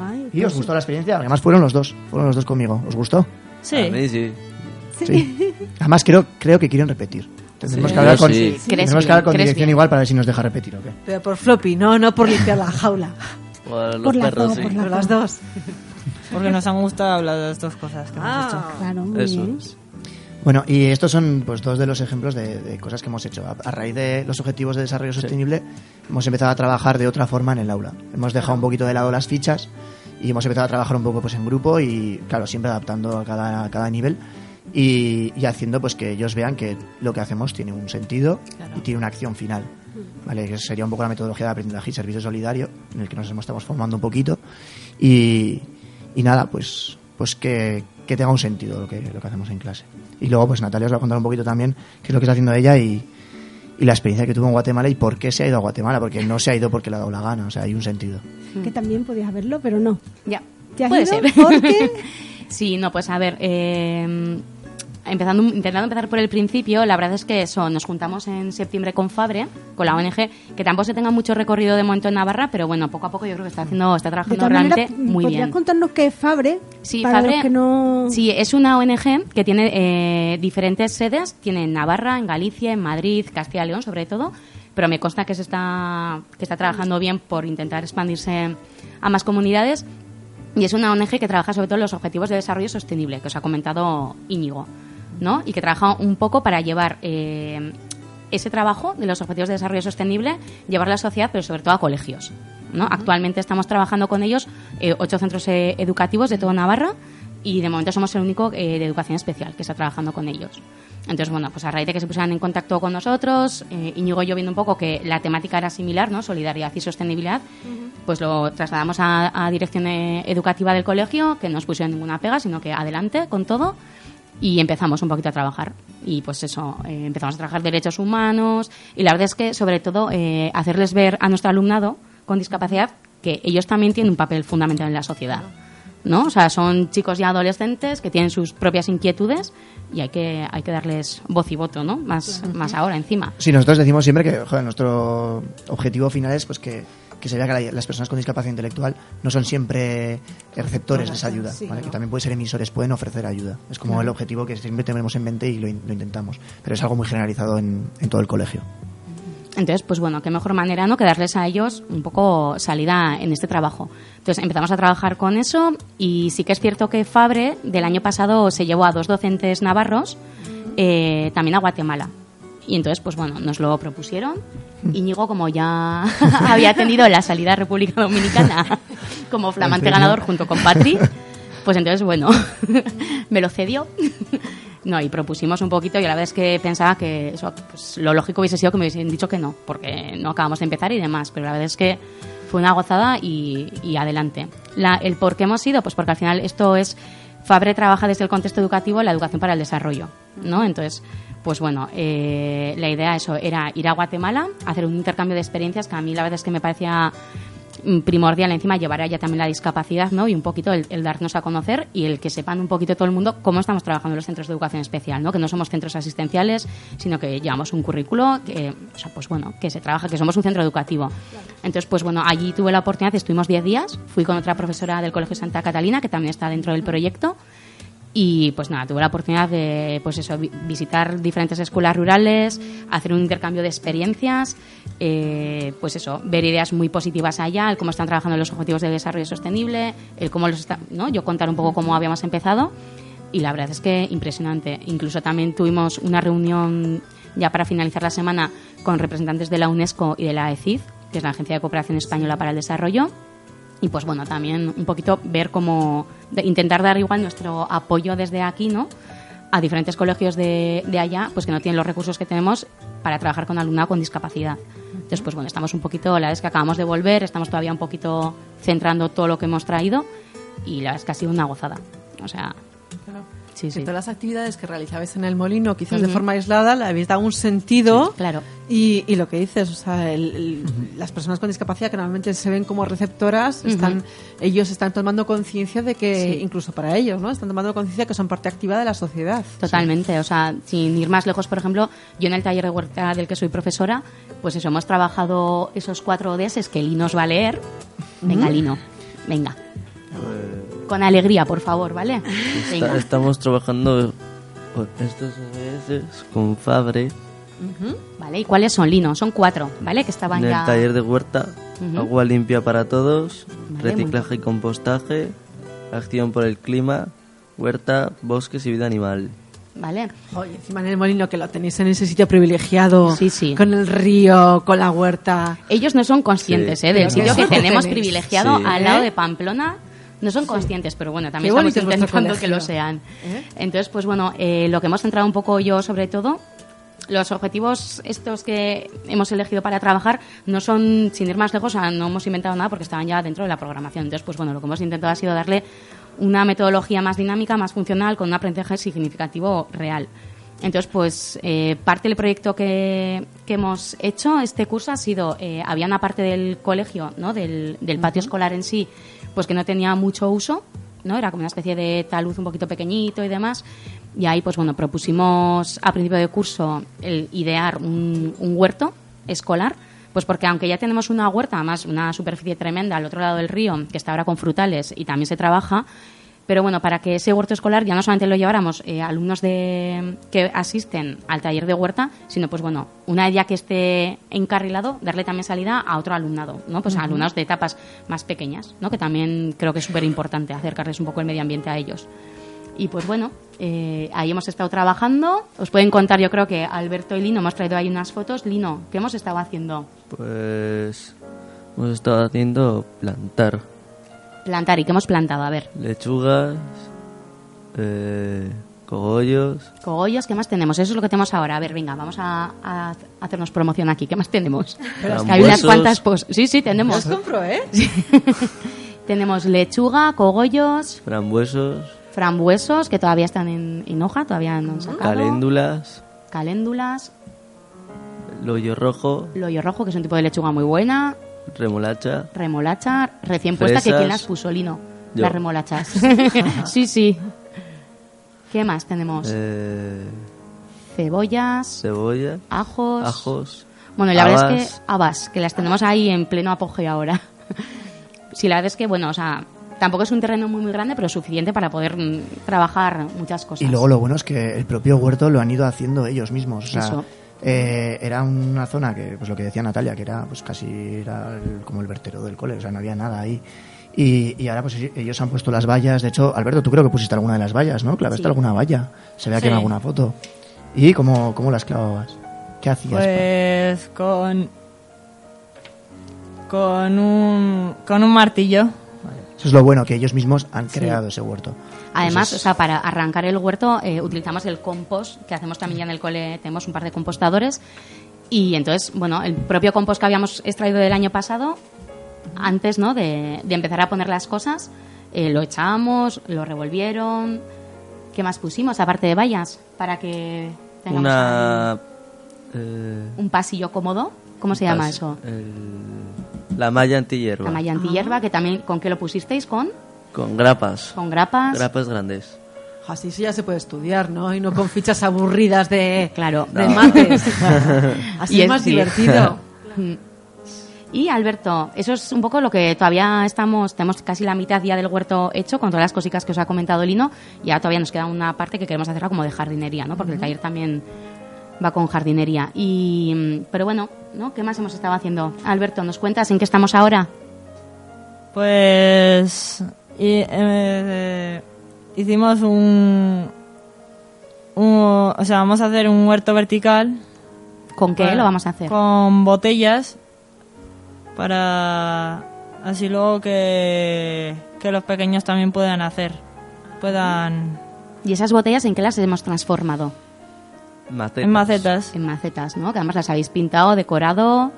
Ay, ¿Y os pues- gustó la experiencia? Además fueron los dos. Fueron los dos conmigo. ¿Os gustó? Sí. A mí sí. Sí. Además creo, creo que quieren repetir. Tendremos Sí. que hablar con, sí. Tendremos que hablar con dirección bien. igual para ver si nos deja repetir o qué. Pero por floppy, no, no por limpiar la jaula. Por los Por perros, sí. por Por las dos. Porque nos han gustado las dos cosas que hemos Ah. hecho. Claro, muy Eso bien. Bueno, y estos son pues dos de los ejemplos de, de cosas que hemos hecho. A, a raíz de los objetivos de desarrollo sostenible, hemos empezado a trabajar de otra forma en el aula. Hemos dejado un poquito de lado las fichas y hemos empezado a trabajar un poco pues en grupo y, claro, siempre adaptando a cada, a cada nivel y, y haciendo pues que ellos vean que lo que hacemos tiene un sentido y tiene una acción final. ¿Vale? Que sería un poco la metodología de aprendizaje y servicio solidario en el que nos estamos formando un poquito y, y nada, pues, pues que, que tenga un sentido lo que, lo que hacemos en clase. Y luego, pues Natalia os va a contar un poquito también qué es lo que está haciendo ella y, y la experiencia que tuvo en Guatemala y por qué se ha ido a Guatemala, porque no se ha ido porque le ha dado la gana, o sea, hay un sentido. Que también podías haberlo, pero no. Ya. ¿Te has Puede ido? ser. Porque Sí, no, pues a ver, eh, empezando, intentando empezar por el principio, la verdad es que eso, nos juntamos en septiembre con Fabre, con la ONG, que tampoco se tenga mucho recorrido de momento en Navarra, pero bueno, poco a poco yo creo que está haciendo, está trabajando realmente muy ¿podrías bien. contarnos qué es Fabre? Sí, para Fabre, los que no... sí, es una ONG que tiene eh, diferentes sedes, tiene en Navarra, en Galicia, en Madrid, Castilla y León sobre todo, pero me consta que se está, que está trabajando bien por intentar expandirse a más comunidades y es una ONG que trabaja sobre todo en los objetivos de desarrollo sostenible, que os ha comentado Íñigo, ¿no? Y que trabaja un poco para llevar eh, ese trabajo de los objetivos de desarrollo sostenible, llevarlo a la sociedad, pero sobre todo a colegios, ¿no? Actualmente estamos trabajando con ellos eh, ocho centros eh, educativos de toda Navarra y de momento somos el único eh, de educación especial que está trabajando con ellos. Entonces, bueno, pues a raíz de que se pusieran en contacto con nosotros, eh, Íñigo y yo viendo un poco que la temática era similar, ¿no? Solidaridad y sostenibilidad, pues lo trasladamos a, a dirección eh, educativa del colegio, que no nos pusieron ninguna pega, sino que adelante con todo y empezamos un poquito a trabajar. Y pues eso, eh, empezamos a trabajar derechos humanos y la verdad es que sobre todo eh, hacerles ver a nuestro alumnado con discapacidad que ellos también tienen un papel fundamental en la sociedad. ¿no? O sea, son chicos ya adolescentes que tienen sus propias inquietudes y hay que, hay que darles voz y voto, ¿no? Más, más ahora encima. Sí, nosotros decimos siempre que joder, nuestro objetivo final es pues que, que se vea que la- las personas con discapacidad intelectual no son siempre receptores de esa ayuda, Sí, ¿vale? no. que también pueden ser emisores, pueden ofrecer ayuda. Es como Claro. el objetivo que siempre tenemos en mente y lo, in- lo intentamos. Pero es algo muy generalizado en, en todo el colegio. Entonces, pues bueno, qué mejor manera, ¿no? Que darles a ellos un poco salida en este trabajo. Entonces empezamos a trabajar con eso y sí que es cierto que Fabre del año pasado se llevó a dos docentes navarros eh, también a Guatemala. Y entonces, pues bueno, nos lo propusieron. Íñigo, como ya había tenido la salida a República Dominicana como flamante ganador junto con Patri, pues entonces, bueno, me lo cedió. No, y propusimos un poquito y la verdad es que pensaba que eso, pues, lo lógico hubiese sido que me hubiesen dicho que no, porque no acabamos de empezar y demás, pero la verdad es que fue una gozada y, y adelante. La- el por qué hemos ido, pues porque al final esto es, Fabre trabaja desde el contexto educativo la educación para el desarrollo, ¿no? Entonces, pues bueno, eh, la idea eso era ir a Guatemala, hacer un intercambio de experiencias que a mí la verdad es que me parecía mm, primordial encima llevar allá también la discapacidad ¿no? y un poquito el, el darnos a conocer y el que sepan un poquito todo el mundo cómo estamos trabajando en los centros de educación especial ¿no? que no somos centros asistenciales sino que llevamos un currículo que, o sea, pues bueno, que se trabaja, que somos un centro educativo entonces pues bueno, allí tuve la oportunidad estuvimos 10 días, fui con otra profesora del Colegio Santa Catalina que también está dentro del proyecto y pues nada, tuve la oportunidad de pues eso, vi- visitar diferentes escuelas rurales, hacer un intercambio de experiencias, eh, pues eso, ver ideas muy positivas allá, el cómo están trabajando en los objetivos de desarrollo sostenible, el cómo los está, ¿no? Yo contar un poco cómo habíamos empezado y la verdad es que impresionante. Incluso también tuvimos una reunión ya para finalizar la semana con representantes de la UNESCO y de la ECID, que es la Agencia de Cooperación Española para el Desarrollo. Y pues bueno, también un poquito ver cómo, intentar dar igual nuestro apoyo desde aquí, ¿no? a diferentes colegios de, de allá, pues que no tienen los recursos que tenemos para trabajar con alumnado con discapacidad. Entonces, pues bueno, estamos un poquito, la es que acabamos de volver, estamos todavía un poquito centrando todo lo que hemos traído y la verdad es que ha sido una gozada. O sea, Sí, sí. todas las actividades que realizabais en el molino, quizás de forma aislada, le habéis dado un sentido. claro. Y, y lo que dices, o sea, el- el- las personas con discapacidad que normalmente se ven como receptoras, están, ellos están tomando conciencia de que, Sí. incluso para ellos, ¿no? Están tomando conciencia que son parte activa de la sociedad. Totalmente, o sea, sin ir más lejos, por ejemplo, yo en el taller de huerta del que soy profesora, pues eso, hemos trabajado esos cuatro ODS que Lino os va a leer. Venga. Lino, venga. Con alegría, por favor, ¿vale? Está- estamos trabajando con estos ODS con Fabre Vale, ¿y cuáles son, Lino? Son cuatro, ¿vale? Que estaban en ya... el taller de huerta, agua limpia para todos, Vale, reciclaje y compostaje, acción por el clima, huerta, bosques y vida animal. ¿Vale? Oye, encima en el molino que lo tenéis en ese sitio privilegiado, Sí, sí. con el río, con la huerta. Ellos no son conscientes Sí. ¿eh? del sitio que tenemos tenéis. privilegiado Sí. al lado ¿Eh? de Pamplona. No son conscientes, pero bueno, también Qué estamos intentando que lo sean. ¿Eh? Entonces, pues bueno, eh, lo que hemos centrado un poco yo sobre todo, los objetivos estos que hemos elegido para trabajar no son, sin ir más lejos, o sea, no hemos inventado nada porque estaban ya dentro de la programación. Entonces, pues bueno, lo que hemos intentado ha sido darle una metodología más dinámica, más funcional, con un aprendizaje significativo real. Entonces, pues eh, parte del proyecto que, que hemos hecho este curso ha sido, eh, había una parte del colegio, ¿no? del, del patio escolar en sí, pues que no tenía mucho uso, ¿no? Era como una especie de talud un poquito pequeñito y demás. Y ahí, pues bueno, propusimos a principio de curso el idear un, un huerto escolar, pues porque aunque ya tenemos una huerta, además una superficie tremenda al otro lado del río, que está ahora con frutales y también se trabaja, pero bueno, para que ese huerto escolar ya no solamente lo lleváramos eh, alumnos de, que asisten al taller de huerta, sino pues bueno, una vez ya que esté encarrilado, darle también salida a otro alumnado, ¿no? Pues a Ujú. alumnados de etapas más pequeñas, ¿no? Que también creo que es súper importante acercarles un poco el medio ambiente a ellos. Y pues bueno, eh, ahí hemos estado trabajando. Os pueden contar, yo creo que Alberto y Lino hemos traído ahí unas fotos. Lino, ¿qué hemos estado haciendo? Pues hemos estado haciendo plantar Plantar. ¿Y qué hemos plantado? A ver, lechugas, eh, cogollos, cogollos, ¿qué más tenemos? Eso es lo que tenemos ahora. A ver, venga, vamos a, a hacernos promoción aquí. ¿Qué más tenemos? Pero es Que hay unas cuantas pos. Sí, sí, tenemos. Os compro, ¿eh? tenemos lechuga, cogollos, frambuesos, frambuesos, que todavía están en, en hoja, todavía no han sacado. caléndulas, Caléndulas, loyo rojo, loyo rojo, que es un tipo de lechuga muy buena. Remolacha, remolacha recién puesta, que quién las puso, Lino. Yo. Las remolachas. sí, sí. ¿Qué más tenemos? eh, Cebollas, cebolla, ajos. ajos, Bueno, y la verdad es habas. que habas, que las tenemos ahí en pleno apogeo ahora. sí, la verdad es que, bueno, o sea, tampoco es un terreno muy, muy grande, pero suficiente para poder mm, trabajar muchas cosas. Y luego lo bueno es que el propio huerto lo han ido haciendo ellos mismos. O sea, Eso. Eh, era una zona que, pues lo que decía Natalia, que era pues casi era el- como el vertedero del cole, o sea, no había nada ahí. Y, y ahora pues ellos han puesto las vallas. De hecho, Alberto, tú creo que pusiste alguna de las vallas, ¿no? ¿Clavaste Sí. alguna valla? Se ve aquí en Sí. alguna foto. ¿Y cómo, cómo las clavabas? ¿Qué hacías? Pues con con un con un martillo. Eso es lo bueno, que ellos mismos han Sí. creado ese huerto. Además, o sea, para arrancar el huerto eh, utilizamos el compost que hacemos también ya en el cole. Tenemos un par de compostadores y entonces, bueno, el propio compost que habíamos extraído del año pasado, antes, ¿no? De, de empezar a poner las cosas, eh, lo echábamos, lo revolvieron. ¿Qué más pusimos aparte de vallas para que tengamos una... ahí eh, un pasillo cómodo? ¿Cómo se llama pas- eso? el- la malla antihierba. La malla antihierba, que también con qué lo pusisteis con Con grapas. con grapas. Grapas grandes. Así sí ya se puede estudiar, ¿no? Y no con fichas aburridas de, claro. de No. mates. Así Y es más sí. divertido. Y Alberto, eso es un poco lo que todavía estamos, tenemos casi la mitad ya del huerto hecho con todas las cositas que os ha comentado Lino. Y ahora todavía nos queda una parte que queremos hacerla como de jardinería, ¿no? Porque el taller también va con jardinería. Y, pero bueno, ¿no? ¿Qué más hemos estado haciendo? Alberto, ¿nos cuentas en qué estamos ahora? Pues y, eh, hicimos un, un- o sea, vamos a hacer un huerto vertical. ¿Con qué Para- lo vamos a hacer? Con botellas para así luego que, que los pequeños también puedan hacer, puedan ¿Y esas botellas en qué las hemos transformado? Macetas. En macetas. En macetas, ¿no? Que además las habéis pintado, decorado,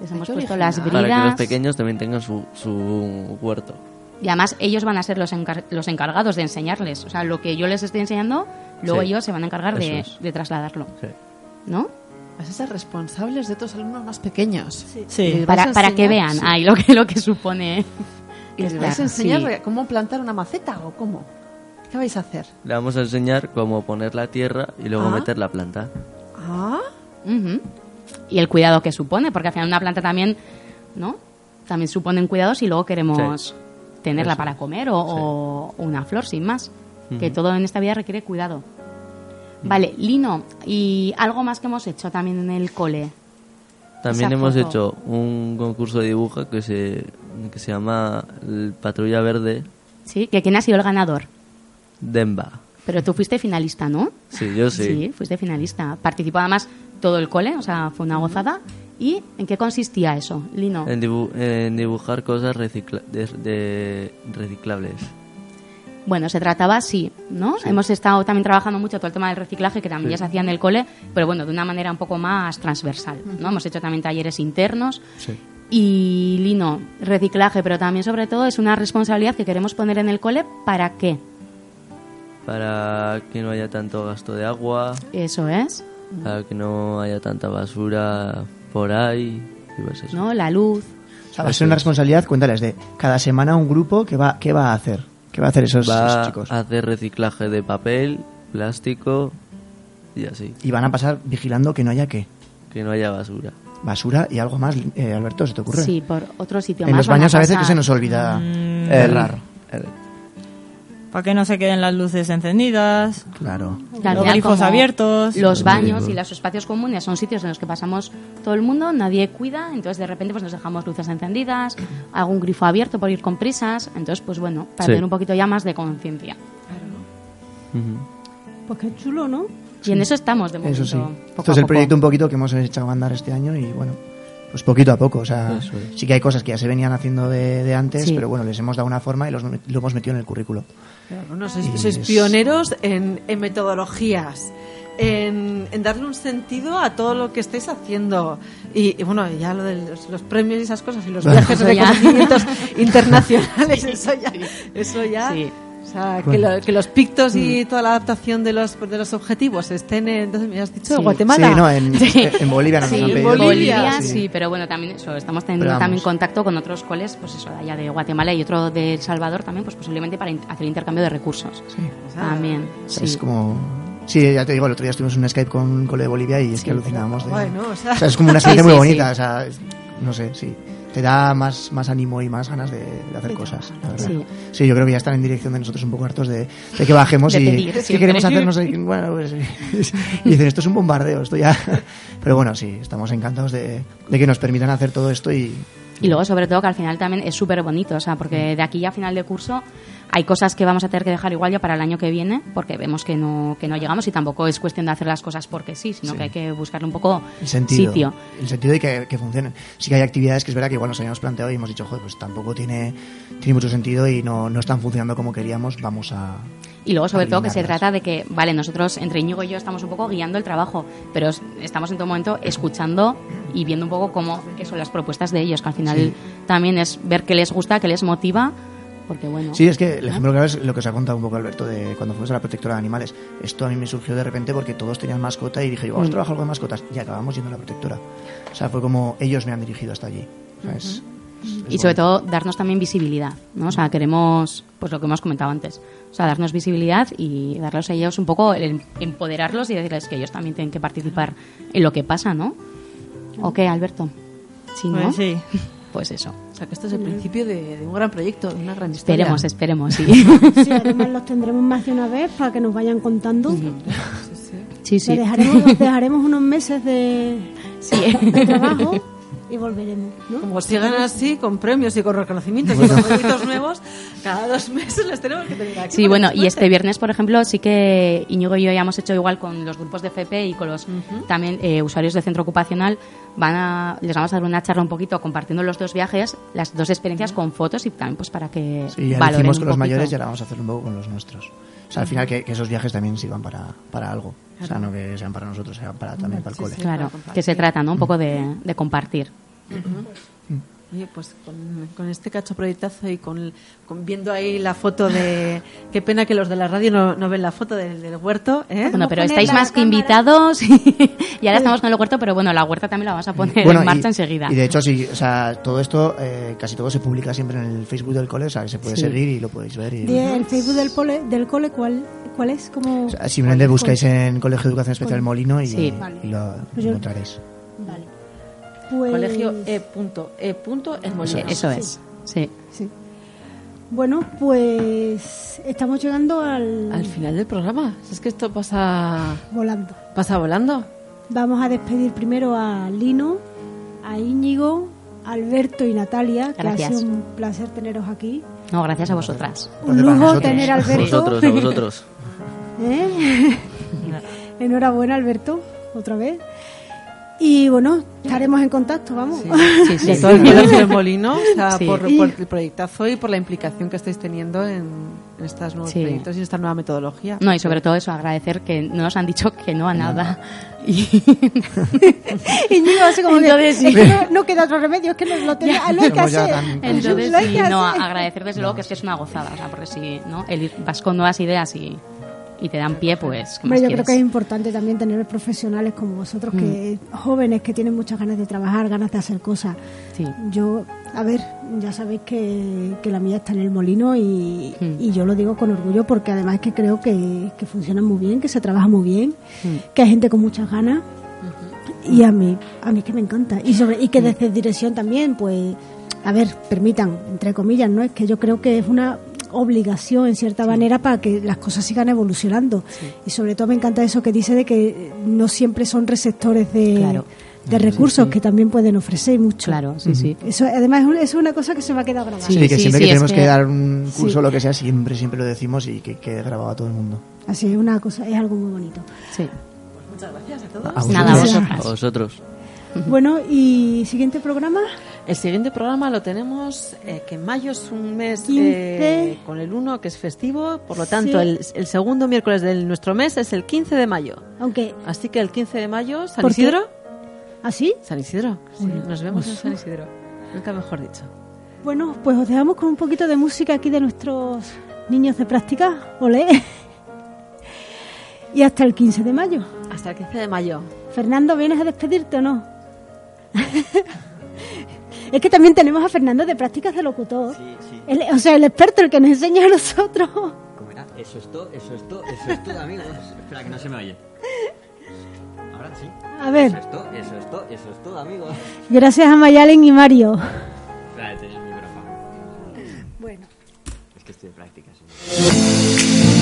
les hemos puesto las original. Para que los bridas. pequeños también tengan su, su huerto. Y además ellos van a ser los, encar- los encargados de enseñarles. O sea, lo que yo les estoy enseñando, luego Sí, ellos se van a encargar de, de trasladarlo. Sí. ¿no? Vas a ser responsables de otros alumnos más pequeños. Sí. Para, para que vean sí. ahí lo que, lo que supone. ¿Y les vais a enseñar sí. cómo plantar una maceta o cómo? ¿Qué vais a hacer? Le vamos a enseñar cómo poner la tierra y luego Ah. meter la planta. Ah, Ujú. Y el cuidado que supone, porque al final una planta también, ¿no? También suponen cuidados y luego queremos tenerla Eso. para comer o, o una flor, sin más. Que todo en esta vida requiere cuidado. Vale, Lino, y algo más que hemos hecho también en el cole. También hemos foto. hecho un concurso de dibujo que se, que se llama el Patrulla Verde ¿Sí? ¿Que quién ha sido el ganador? Demba. Pero tú fuiste finalista, ¿no? Sí, yo sí. Sí, fuiste finalista. Participó además todo el cole, o sea, fue una gozada. ¿Y en qué consistía eso, Lino? En, dibu- en dibujar cosas recicla- de, de- reciclables. Bueno, se trataba así, ¿no? Hemos estado también trabajando mucho todo el tema del reciclaje, que también Sí. ya se hacía en el cole, pero bueno, de una manera un poco más transversal, ¿no? Hemos hecho también talleres internos. Sí. Y Lino, reciclaje, pero también sobre todo es una responsabilidad que queremos poner en el cole, ¿para qué? Para que no haya tanto gasto de agua, Eso es, para que no haya tanta basura por ahí. y pues eso. ¿no? La luz. O sea, va a ser una responsabilidad, cuéntales, de cada semana un grupo que va, ¿qué va a hacer? ¿Qué va a hacer esos, Va esos chicos? a hacer reciclaje de papel, plástico y así. Y van a pasar vigilando que no haya qué. Que no haya basura. Basura y algo más, eh, Alberto, ¿se te ocurre? Sí, por otro sitio en más. los van baños a veces que se nos olvida Mm, cerrar. Para que no se queden las luces encendidas. Claro. Claro, los grifos abiertos. Los baños y los espacios comunes son sitios en los que pasamos todo el mundo, nadie cuida, entonces de repente pues nos dejamos luces encendidas, algún grifo abierto por ir con prisas, entonces pues bueno, para Sí. tener un poquito ya más de conciencia. Pues qué chulo, ¿no? Y en eso estamos de momento. Eso sí. poco Esto es el proyecto un poquito que hemos echado a andar este año y bueno, pues poquito a poco. O sea, es. sí que hay cosas que ya se venían haciendo de, de antes, Sí. pero bueno, les hemos dado una forma y los, lo hemos metido en el currículo. Sois, pioneros en, en metodologías, en, en darle un sentido a todo lo que estáis haciendo. Y, y bueno, ya lo de los, los premios y esas cosas, y los viajes de reconocimientos internacionales, eso ya. Eso ya Sí. Sea, que, lo- que los pictos y toda la adaptación de los, de los objetivos estén en. Entonces, me has dicho, Sí. Guatemala. Sí, no, en, en Bolivia nos Sí, han en pedido. Bolivia, sí. sí. pero bueno, también eso, estamos teniendo también contacto con otros coles, pues eso, de allá de Guatemala y otro de El Salvador también, pues posiblemente para hacer intercambio de recursos. Sí. También, sí. Es como... Sí, ya te digo, el otro día estuvimos en un Skype con un cole de Bolivia y es que alucinábamos. De... Bueno, o sea- O sea, es como una experiencia sí, muy sí. bonita. O sea, es- no sé, sí. Te da más, más ánimo y más ganas de, de hacer cosas, la. Sí. Sí. yo creo que ya están en dirección de nosotros un poco hartos de, de que bajemos y pedir ¿qué siempre. queremos hacer, no sé, bueno, pues, y dicen, esto es un bombardeo, esto ya... Pero bueno, sí, estamos encantados de, de que nos permitan hacer todo esto y, Y luego, sobre todo, que al final también es súper bonito, o sea, porque de aquí ya a final de curso hay cosas que vamos a tener que dejar igual ya para el año que viene, porque vemos que no, que no llegamos y tampoco es cuestión de hacer las cosas porque sí, sino Sí. que hay que buscarle un poco el sentido. sitio. El sentido de que, que funcionen. Sí que hay actividades que es verdad que igual nos habíamos planteado y hemos dicho, joder, pues tampoco tiene, tiene mucho sentido y no, no están funcionando como queríamos, vamos a... Y luego, sobre todo, que se trata de que, vale, nosotros, entre Íñigo y yo, estamos un poco guiando el trabajo, pero es- estamos en todo momento escuchando y viendo un poco cómo qué son las propuestas de ellos, que al final Sí. también es ver qué les gusta, qué les motiva, porque bueno. Sí, es que el ejemplo claro es lo que os ha contado un poco Alberto de cuando fuimos a la protectora de animales. Esto a mí me surgió de repente porque todos tenían mascota y dije, yo, vamos a Mm. trabajar con mascotas. Y acabamos yendo a la protectora. O sea, fue como ellos me han dirigido hasta allí. O sea, es- es y sobre todo darnos también visibilidad, ¿no? O sea, queremos, pues lo que hemos comentado antes, o sea, darnos visibilidad y darles a ellos un poco, el empoderarlos y decirles que ellos también tienen que participar en lo que pasa, ¿no? ¿O qué, Alberto? Sí, ¿no? Pues sí. Pues eso. O sea, que esto es el principio de, de un gran proyecto, de una gran historia. Esperemos, esperemos, sí. Sí, además los tendremos más de una vez para que nos vayan contando. Sí, sí. Le dejaremos, os dejaremos unos meses de, Sí. de trabajo y volveremos, ¿no? Como sigan así, con premios y con reconocimientos y con proyectos nuevos, Cada dos meses les tenemos que tener aquí. Sí, bueno, y este viernes, por ejemplo, sí que Íñigo y yo ya hemos hecho igual con los grupos de FP y con los también eh, usuarios de centro ocupacional. Van a, les vamos a dar una charla un poquito compartiendo los dos viajes, las dos experiencias con fotos y también pues para que Sí, ya lo valoren hicimos un con los mayores y ahora vamos a hacerlo un poco con los nuestros. O sea, al final que, que esos viajes también sirvan para, para algo. O sea, no que sean para nosotros, sean para, también para el cole. Claro, que se trata, ¿no? Un poco de, de compartir. Oye, pues con, con este cacho proyectazo y con, con viendo ahí la foto de... Qué pena que los de la radio no, no ven la foto del, del huerto, ¿eh? Bueno, pero estáis más que invitados y ahora estamos con el huerto, pero bueno, la huerta también la vamos a poner Bueno, en marcha y, enseguida. Y de hecho, sí, o sea, todo esto, eh, casi todo se publica siempre en el Facebook del cole, o sea, que se puede Sí. seguir y lo podéis ver. Y, De- el Facebook del cole, del cole ¿cuál, cuál es? Como... o sea, simplemente buscáis en Colegio de Educación Especial Molino y, Sí. y lo Pues yo- encontraréis. Pues... Colegio E. Punto, e. Punto es. Eso es, sí. Sí. Bueno, pues estamos llegando al... Al final del programa. Es que esto pasa... Volando. Pasa volando. Vamos a despedir primero a Lino, a Íñigo, a Alberto y Natalia, que Gracias. ha sido un placer teneros aquí. No, gracias a vosotras. Un lujo tener a A Alberto. vosotros, a vosotros. ¿Eh? Enhorabuena, Alberto, otra vez. Y bueno, estaremos en contacto, vamos. Sí, sí, todo el colegio del Molino, o sea, Sí. por, por el proyectazo y por la implicación que estáis teniendo en, en estos nuevos Sí. proyectos y en esta nueva metodología. No, y sobre todo eso, agradecer que no nos han dicho que no a nada. Y Íñigo así como que, Entonces, sí. es que no, no queda otro remedio, es que no lo tenía, ah, lo hay que hacer. Entonces, Lo hay sí, que no, hacer. agradecer desde luego que es que es una gozada, o sea, porque si no, el ir- vas con nuevas ideas y, y te dan pie, pues, ¿qué Hombre, más yo creo que es importante también tener profesionales como vosotros, que jóvenes que tienen muchas ganas de trabajar, ganas de hacer cosas. Sí. Yo, a ver, ya sabéis que, que la mía está en el molino y, Mm. y yo lo digo con orgullo porque además que creo que, que funciona muy bien, que se trabaja muy bien, Mm. que hay gente con muchas ganas y a mí, a mí es que me encanta. Y, sobre, y que desde dirección también, pues, a ver, permitan, entre comillas, ¿no? Es que yo creo que es una obligación en cierta manera para que las cosas sigan evolucionando y sobre todo me encanta eso que dice de que no siempre son receptores de, Claro. de recursos que también pueden ofrecer mucho Claro, sí, sí. eso además es un- es una cosa que se me ha quedado grabada Sí, Sí, que siempre sí, que tenemos que, que- dar un curso Sí. o lo que sea, siempre, siempre lo decimos y que quede grabado a todo el mundo. así es una cosa es algo muy bonito Sí. Muchas gracias a todos. A Nada, vosotros. A vosotros. bueno y siguiente programa El siguiente programa lo tenemos eh, que en mayo es un mes 15. eh, con el 1 que es festivo, por lo tanto Sí. el, el segundo miércoles de nuestro mes es el 15 de mayo. aunque Así que el 15 de mayo, San. Isidro. así San Isidro, sí, Bueno, nos vemos en San Isidro. Nunca mejor dicho. bueno pues os dejamos con un poquito de música aquí de nuestros niños de práctica olé y hasta el 15 de mayo Hasta el 15 de mayo. Fernando vienes a despedirte o no es que también tenemos a Fernando de prácticas de locutor El- o sea el experto el que nos enseña a nosotros ¿Cómo era? Eso es todo, eso es todo, eso es todo, amigos. Espera, que no se me oye. Ahora sí. A ver. Eso es todo, eso es todo, eso es todo, amigos. gracias a Mayalen y Mario Espera, tenía el micrófono. bueno Es que estoy en prácticas. ¿sí?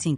45.